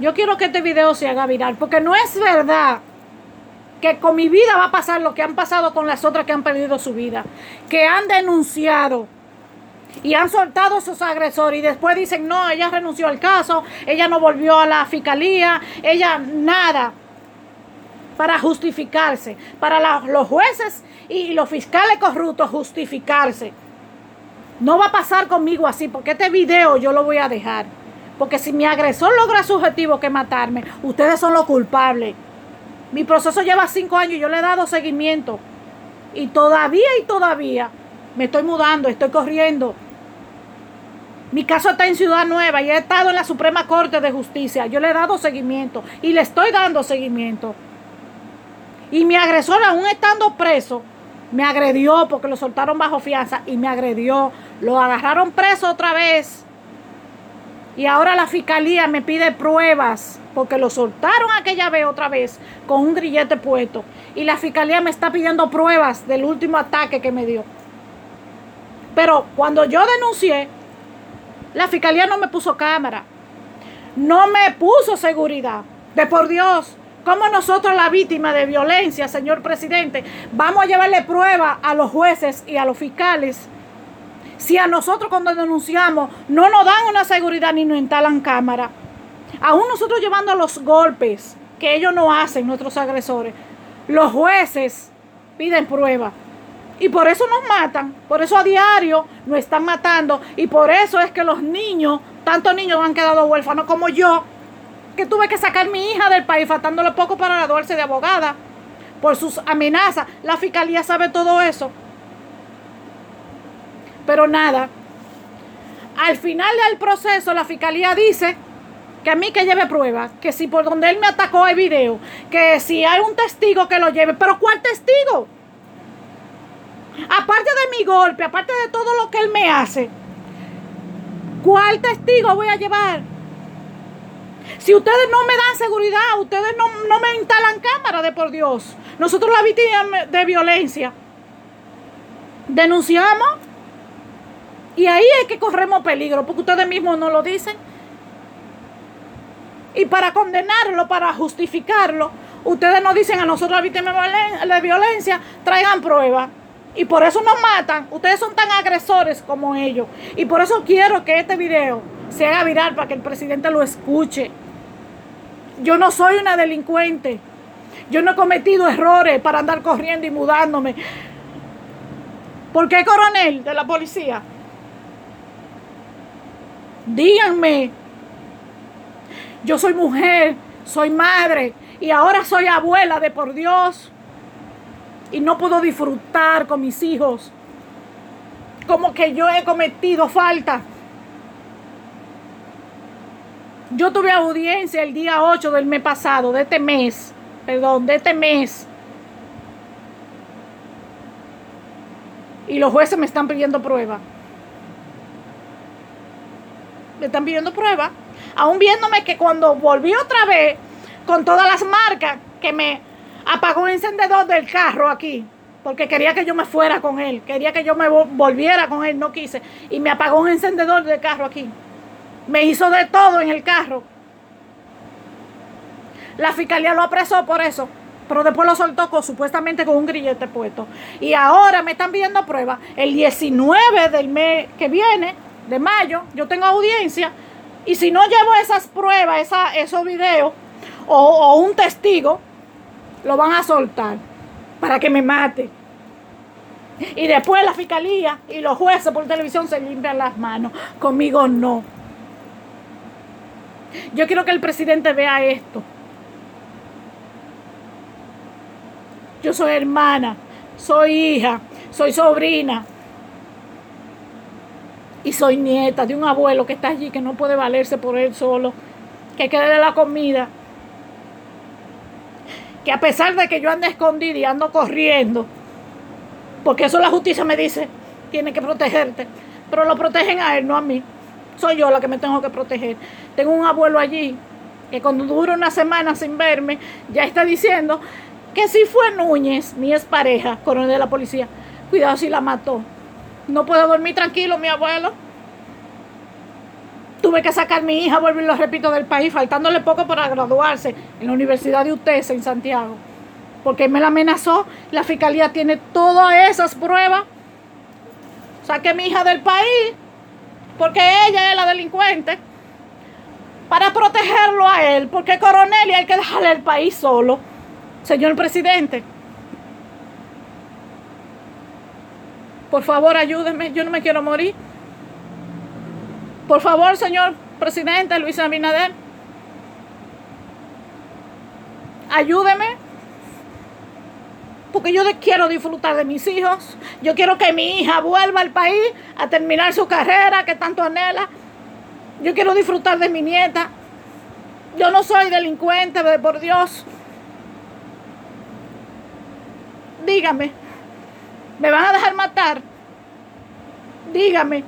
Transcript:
Yo quiero que este video se haga viral, porque no es verdad que con mi vida va a pasar lo que han pasado con las otras que han perdido su vida, que han denunciado y han soltado a esos agresores y después dicen, no, ella renunció al caso, ella no volvió a la fiscalía, ella nada, para justificarse, para los jueces y los fiscales corruptos justificarse. No va a pasar conmigo así, porque este video yo lo voy a dejar. Porque si mi agresor logra su objetivo que matarme, ustedes son los culpables. Mi proceso lleva cinco años yo le he dado seguimiento. Y todavía y todavía me estoy mudando, estoy corriendo. Mi caso está en Ciudad Nueva y he estado en la Suprema Corte de Justicia. Yo le he dado seguimiento y le estoy dando seguimiento. Y mi agresor, aún estando preso, me agredió porque lo soltaron bajo fianza y me agredió. Lo agarraron preso otra vez y ahora la fiscalía me pide pruebas porque lo soltaron aquella vez otra vez con un grillete puesto. Y la fiscalía me está pidiendo pruebas del último ataque que me dio. Pero cuando yo denuncié, la fiscalía no me puso cámara. No me puso seguridad. De por Dios, ¿cómo nosotros, la víctima de violencia, señor presidente, vamos a llevarle pruebas a los jueces y a los fiscales? Si a nosotros cuando denunciamos no nos dan una seguridad ni nos instalan cámara, aún nosotros llevando los golpes que ellos no hacen, nuestros agresores, los jueces piden pruebas. Y por eso nos matan, por eso a diario nos están matando. Y por eso es que los niños, tantos niños han quedado huérfanos como yo, que tuve que sacar a mi hija del país faltándole poco para graduarse de abogada por sus amenazas. La fiscalía sabe todo eso. Pero nada. Al final del proceso, la fiscalía dice que a mí que lleve pruebas, que si por donde él me atacó hay video, que si hay un testigo que lo lleve, pero ¿cuál testigo? Aparte de mi golpe, aparte de todo lo que él me hace, ¿cuál testigo voy a llevar? Si ustedes no me dan seguridad, ustedes no, no me instalan cámara de por Dios. Nosotros la víctima de violencia denunciamos y ahí es que corremos peligro, porque ustedes mismos no lo dicen. Y para condenarlo, para justificarlo, ustedes nos dicen a nosotros víctimas de violencia, traigan pruebas. Y por eso nos matan. Ustedes son tan agresores como ellos. Y por eso quiero que este video se haga viral para que el presidente lo escuche. Yo no soy una delincuente. Yo no he cometido errores para andar corriendo y mudándome. ¿Por qué coronel de la policía? Díganme. Yo soy mujer, soy madre y ahora soy abuela de por Dios. Y no puedo disfrutar con mis hijos. Como que yo he cometido falta. Yo tuve audiencia el día 8 del mes pasado, de este mes. Perdón, de este mes. Y los jueces me están pidiendo pruebas me están pidiendo pruebas, aún viéndome que cuando volví otra vez con todas las marcas que me apagó un encendedor del carro aquí, porque quería que yo me fuera con él, quería que yo me volviera con él, no quise, y me apagó un encendedor del carro aquí. Me hizo de todo en el carro. La fiscalía lo apresó por eso, pero después lo soltó con, supuestamente con un grillete puesto. Y ahora me están pidiendo pruebas. El 19 del mes que viene de mayo, yo tengo audiencia, y si no llevo esas pruebas, esa, esos videos, o, o un testigo, lo van a soltar para que me mate. Y después la fiscalía y los jueces por televisión se limpian las manos. Conmigo no. Yo quiero que el presidente vea esto. Yo soy hermana, soy hija, soy sobrina, y soy nieta de un abuelo que está allí, que no puede valerse por él solo, que quede de la comida. Que a pesar de que yo ande escondida y ando corriendo, porque eso la justicia me dice, tiene que protegerte, pero lo protegen a él, no a mí. Soy yo la que me tengo que proteger. Tengo un abuelo allí que cuando dura una semana sin verme, ya está diciendo que si fue Núñez, mi pareja, coronel de la policía, cuidado si la mató. No puedo dormir tranquilo, mi abuelo. Tuve que sacar a mi hija, vuelvo y lo repito, del país, faltándole poco para graduarse en la Universidad de UTES en Santiago. Porque me la amenazó, la fiscalía tiene todas esas pruebas. Saqué a mi hija del país, porque ella es la delincuente, para protegerlo a él, porque coronel y hay que dejarle el país solo. Señor presidente, por favor ayúdeme, yo no me quiero morir. Por favor, señor presidente Luis Abinader, ayúdeme. Porque yo quiero disfrutar de mis hijos. Yo quiero que mi hija vuelva al país a terminar su carrera que tanto anhela. Yo quiero disfrutar de mi nieta. Yo no soy delincuente, por Dios. Dígame, ¿me van a dejar matar? Dígame.